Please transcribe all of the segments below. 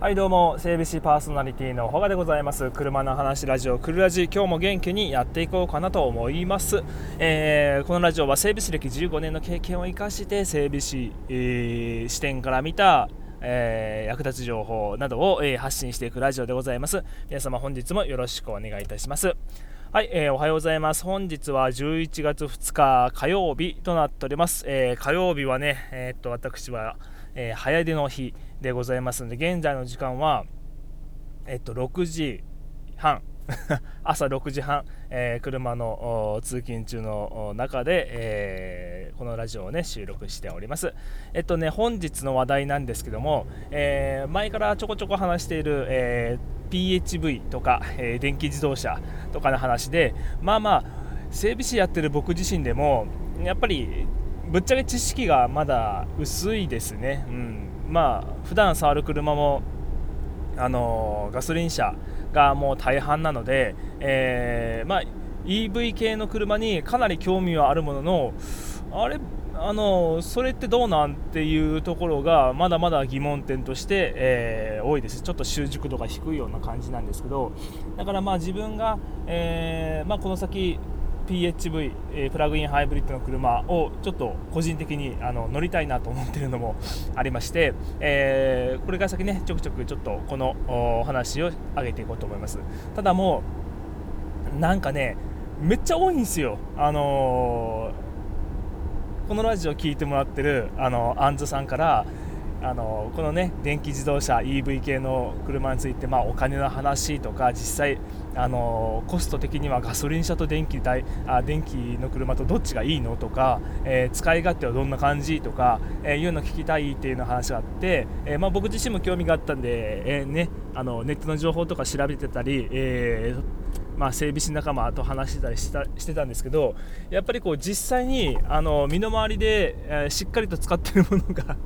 はいどうも整備士パーソナリティのほがでございます。車の話ラジオクルラジ今日も元気にやっていこうかなと思います、えー、このラジオは整備士歴15年の経験を生かして整備士、えー、視点から見たえー、役立つ情報などを、え、発信していくラジオでございます。皆様本日もよろしくお願いいたします。はい、えー、おはようございます。本日は11月2日火曜日となっております、え火曜日はねえっと私はえー、早出の日でございますので現在の時間は、えっと、6時半 朝6時半、えー、車の通勤中の中で、えー、このラジオを、ね、収録しております。えっとね、本日の話題なんですけども、えー、前からちょこちょこ話している、え PHV とか、え電気自動車とかの話で、まあまあ、整備士やってる僕自身でも、やっぱりぶっちゃけ知識がまだ薄いですね、うん、まあ普段触る車もあのガソリン車がもう大半なので、えー、まあ、EV 系の車にかなり興味はあるもののあれあのそれってどうなんっていうところがまだまだ疑問点として、えー、多いです。ちょっと習熟度が低いような感じなんですけどだからまあ自分が、えー、まあ、この先 PHV、えー、プラグインハイブリッドの車をちょっと個人的にあの乗りたいなと思ってるのもありまして、えー、これから先ねちょくちょくちょっとこのお話を上げていこうと思います。ただもうなんかねめっちゃ多いんですよ。あのー、このラジオ聞いてもらってるあのアンズさんからあのこのね電気自動車 EV 系の車について、まあ、お金の話とか実際あのコスト的にはガソリン車と電気代あ電気の車とどっちがいいのとか、えー、使い勝手はどんな感じとか、えー、いうの聞きたいっていうの話があって、えー、まあ、僕自身も興味があったんで、えね、あのネットの情報とか調べてたり、えまあ、整備士仲間と話してたりしたしてたんですけどやっぱりこう実際にあの身の回りで、えしっかりと使ってるものが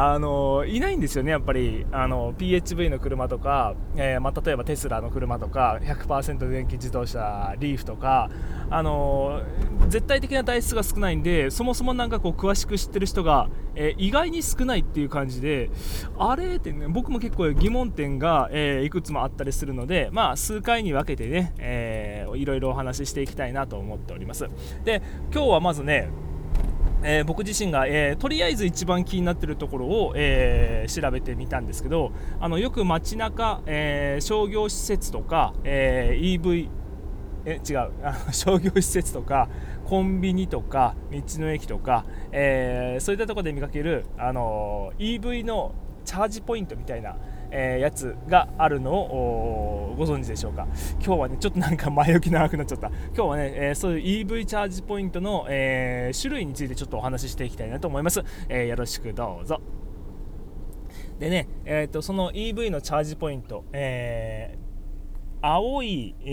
あのいないんですよね、やっぱりあの PHV の車とか、えー、まあ、例えばテスラの車とか100%電気自動車リーフとかあの絶対的な台数が少ないんでそもそもなんかこう詳しく知ってる人が、えー、意外に少ないっていう感じであれ？って、ね、僕も結構疑問点が、えー、いくつもあったりするので、まあ、数回に分けてね、えー、いろいろお話ししていきたいなと思っております。で今日はまずねえー、僕自身が、えー、とりあえず一番気になってるところを、えー、調べてみたんですけどあのよく街中、え商業施設とか、え EV え違う 商業施設とかコンビニとか道の駅とか、えそういったとこで見かける、あの EV のチャージポイントみたいな、えー、やつがあるのをご存知でしょうか？今日はねちょっとなんか前置き長くなっちゃった。今日はね、え、そういう EV チャージポイントの、えー、種類についてちょっとお話ししていきたいなと思います、えよろしくどうぞ。でね、えーと、その EV のチャージポイント、えー青い、え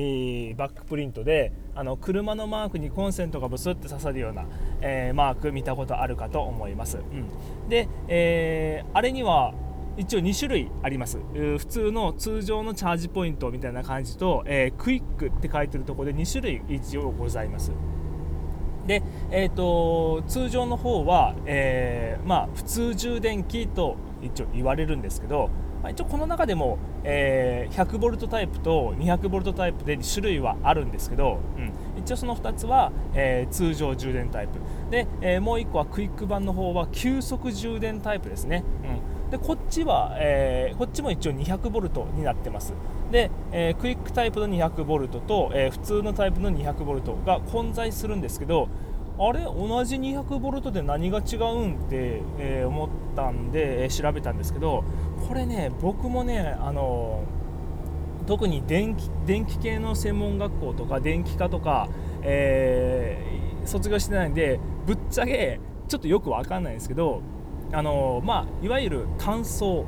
ー、バックプリントであの車のマークにコンセントがブスって刺さるような、えー、マーク見たことあるかと思います、うん、で、えー、あれには一応2種類あります。普通の通常のチャージポイントみたいな感じと、えー、クイックって書いてるところで2種類一応ございます。で、えーと、通常の方は、えー、まあ、普通充電器と一応言われるんですけど、まあ、一応この中でも、えー、100V タイプと 200V タイプで2種類はあるんですけど、うん、一応その2つは、えー、通常充電タイプ。で、えもう1個はクイック版の方は急速充電タイプですね、うん。でこっちは、えー、こっちも一応 200V になってます。で、えー、クイックタイプの 200V と、えー、普通のタイプの 200V が混在するんですけどあれ？同じ 200V で何が違うんって、え、思ったんで、え、調べたんですけどこれね僕もねあの特に電気電気系の専門学校とか電気科とか、え、卒業してないんでぶっちゃけちょっとよく分かんないんですけどあのまあ、いわゆる単層、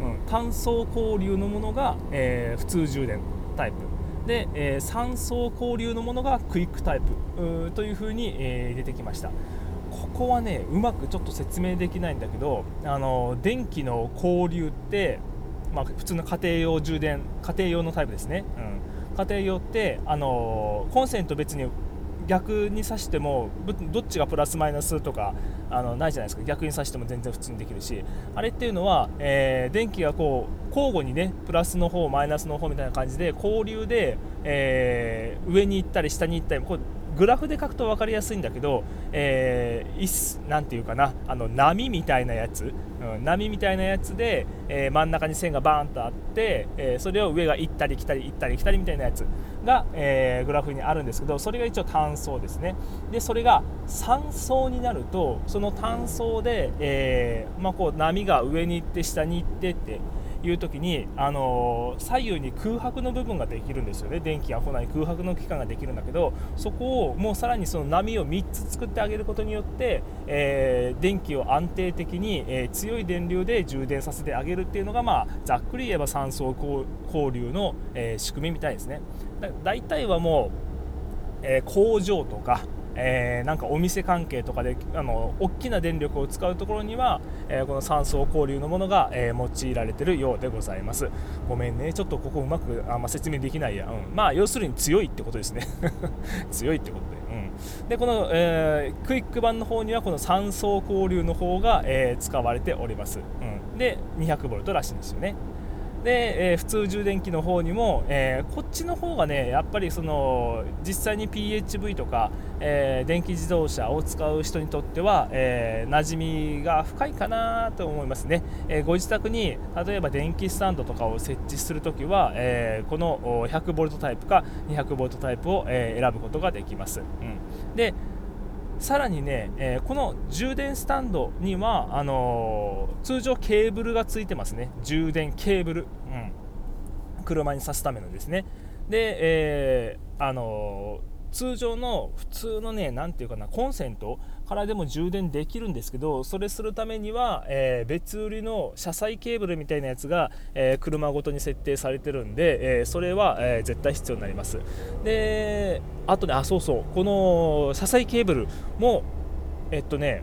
うん、単層交流のものが、えー、普通充電タイプ。で、えー、3層交流のものがクイックタイプというふうに、えー、出てきました。ここはねうまくちょっと説明できないんだけどあの電気の交流って、まあ、普通の家庭用充電家庭用のタイプですね、うん、家庭用ってあのコンセント別に逆に刺してもどっちがプラスマイナスとかあのないじゃないですか。逆に刺しても全然普通にできるし。あれっていうのは、えー、電気がこう交互にねプラスの方マイナスの方みたいな感じで交流で、えー、上に行ったり下に行ったりこうグラフで書くと分かりやすいんだけど、えー、なんていうかなあの波みたいなやつ、うん、波みたいなやつで、えー、真ん中に線がバーンとあって、えー、それを上が行ったり来たり行ったり来たりみたいなやつが、えー、グラフにあるんですけどそれが一応単層ですね。でそれが3層になるとその単層で、えまあ、こう波が上に行って下に行ってっていう時に、あのー、左右に空白の部分ができるんですよね。電気が来ない空白の期間ができるんだけどそこをもうさらにその波を3つ作ってあげることによって、えー、電気を安定的に、えー、強い電流で充電させてあげるっていうのが、まあ、ざっくり言えば3層交流の、え仕組みみたいですね。だ大体はもう、え工場とかえー、なんかお店関係とかであの大きな電力を使うところには、えー、この酸素交流のものが、えー、用いられてるようでございます。ごめんね。ちょっとここうまくあんま説明できない。や、うん、まあ要するに強いってことですね。強いってことで。うん、でこの、えー、クイック版の方にはこの3層交流の方が、えー、使われております、うん、で 200V らしいんですよね。で、えー、普通充電器の方にも、えー、こっちの方がねやっぱりその実際に PHV とか、えー、電気自動車を使う人にとっては、えー、馴染みが深いかなと思いますね、えご自宅に例えば電気スタンドとかを設置するときは、えこの 100V タイプか 200V タイプを、え選ぶことができます、うん、でさらにね、えー、この充電スタンドにはあのー、通常ケーブルがついてますね。充電ケーブル、うん、車に挿すためのですね。で、えー、あの通常の普通のね何ていうかなコンセントからでも充電できるんですけどそれするためには、えー、別売りの車載ケーブルみたいなやつが、えー、車ごとに設定されてるんで、えー、それは、え絶対必要になります。であとねあそうそう。この車載ケーブルもえっとね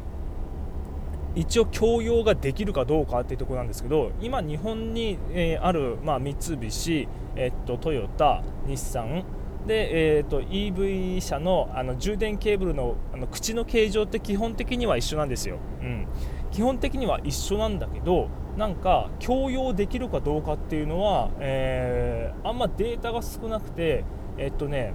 一応共用ができるかどうかっていうところなんですけど今日本に、えある、まあ、三菱、えっと、トヨタ日産で、えーと、EV 車のあの充電ケーブルのあの口の形状って基本的には一緒なんですよ、うん、基本的には一緒なんだけどなんか共用できるかどうかっていうのは、えー、あんまデータが少なくてえっとね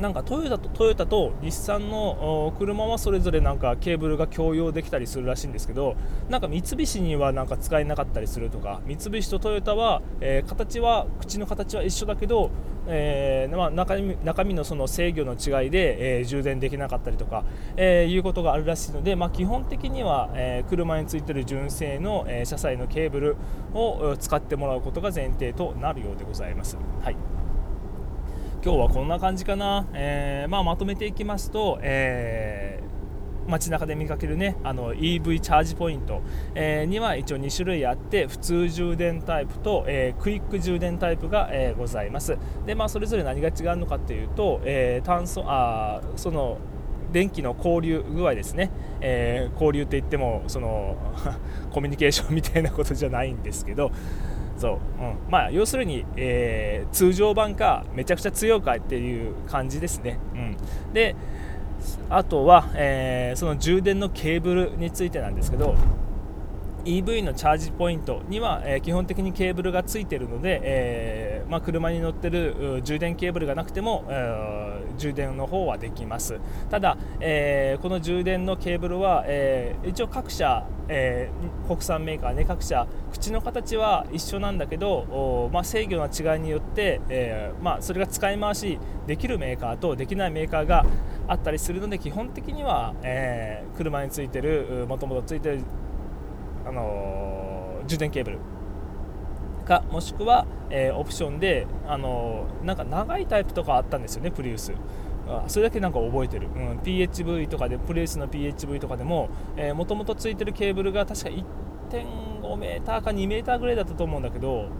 なんかトヨタとトヨタと日産の車はそれぞれなんかケーブルが共用できたりするらしいんですけどなんか三菱にはなんか使えなかったりするとか三菱とトヨタは、えー、形は口の形は一緒だけど、えーまあ、中身中身のその制御の違いで、えー、充電できなかったりとか、え、いうことがあるらしいので、まあ、基本的には、え、車についてる純正の、え、車載のケーブルを使ってもらうことが前提となるようでございます。はい今日はこんな感じかな、えー、まあ、まとめていきますと、えー、街中で見かけるねあの EV チャージポイント、えー、には一応2種類あって普通充電タイプと、えー、クイック充電タイプが、えございます。で、まあ、それぞれ何が違うのかっていうと、え炭素あその電気の交流具合ですね、え交流って言ってもその コミュニケーションみたいなことじゃないんですけどそう、うん。まあ、要するに、えー、通常版かめちゃくちゃ強いかっていう感じですね、うん、であとは、えー、その充電のケーブルについてなんですけど EV のチャージポイントには、え、基本的にケーブルがついているので、えー、まあ、車に乗ってる充電ケーブルがなくても、えー、充電の方はできます。ただ、えこの充電のケーブルは、え一応各社、え国産メーカーね各社口の形は一緒なんだけど、まあ、制御の違いによって、えまあ、それが使い回しできるメーカーとできないメーカーがあったりするので基本的には、え車についてるもともとついてるあの充電ケーブル。かもしくは、えー、オプションで、あのなんか長いタイプとかあったんですよねプリウス。それだけなんか覚えてる、うん、PHV とかでプリウスの PHV とかでももともとついてるケーブルが確か1.5メーーか2メーターぐらいだったと思うんだけど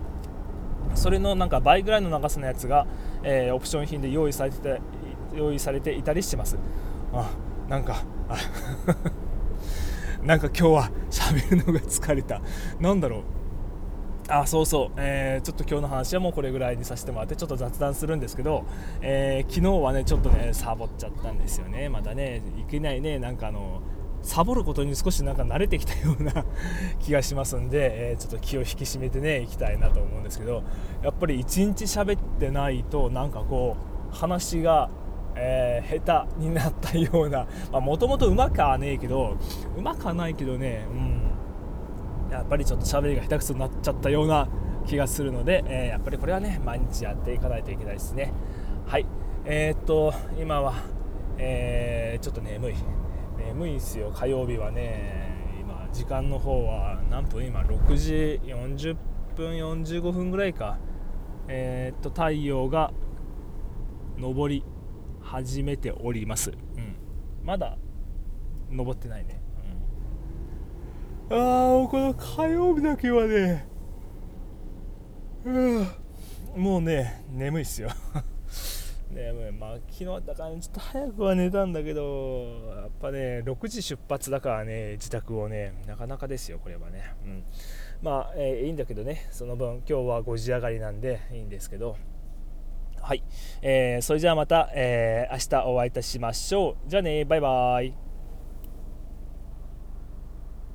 それのなんか倍ぐらいの長さのやつが、えー、オプション品で用意されてて用意されていたりしてます。あなんかなんか今日は喋るのが疲れた。なんだろう。あそうそう、えー、ちょっと今日の話はもうこれぐらいにさせてもらってちょっと雑談するんですけど、えー、昨日はねちょっとねサボっちゃったんですよね。またねいけないね。なんかあのサボることに少しなんか慣れてきたような 気がしますんで、えー、ちょっと気を引き締めてねいきたいなと思うんですけどやっぱり一日喋ってないとなんかこう話がえー、下手になったような もともとうまくはねえけどうまくはないけどね、うん、やっぱりちょっと喋りが下手くそになっちゃったような気がするので、えー、やっぱりこれはね毎日やっていかないといけないですね。はい。えー、っと今は、え、ちょっと眠い。眠いんすよ。火曜日はね今時間の方は何分？今6時40分45分ぐらいか。え、っと太陽が昇り始めております、うん、まだ登ってないね、うん、ああこの火曜日だけはねもうね眠いっすよ。眠いまあ昨日だから、ね、ちょっと早くは寝たんだけどやっぱね6時出発だからね自宅をねなかなかですよこれはね、うん、まあ、えー、いいんだけどねその分今日は5時上がりなんでいいんですけど。はい、えー、それじゃあまた、えー、明日お会いいたしましょう。じゃあね。バイバイ。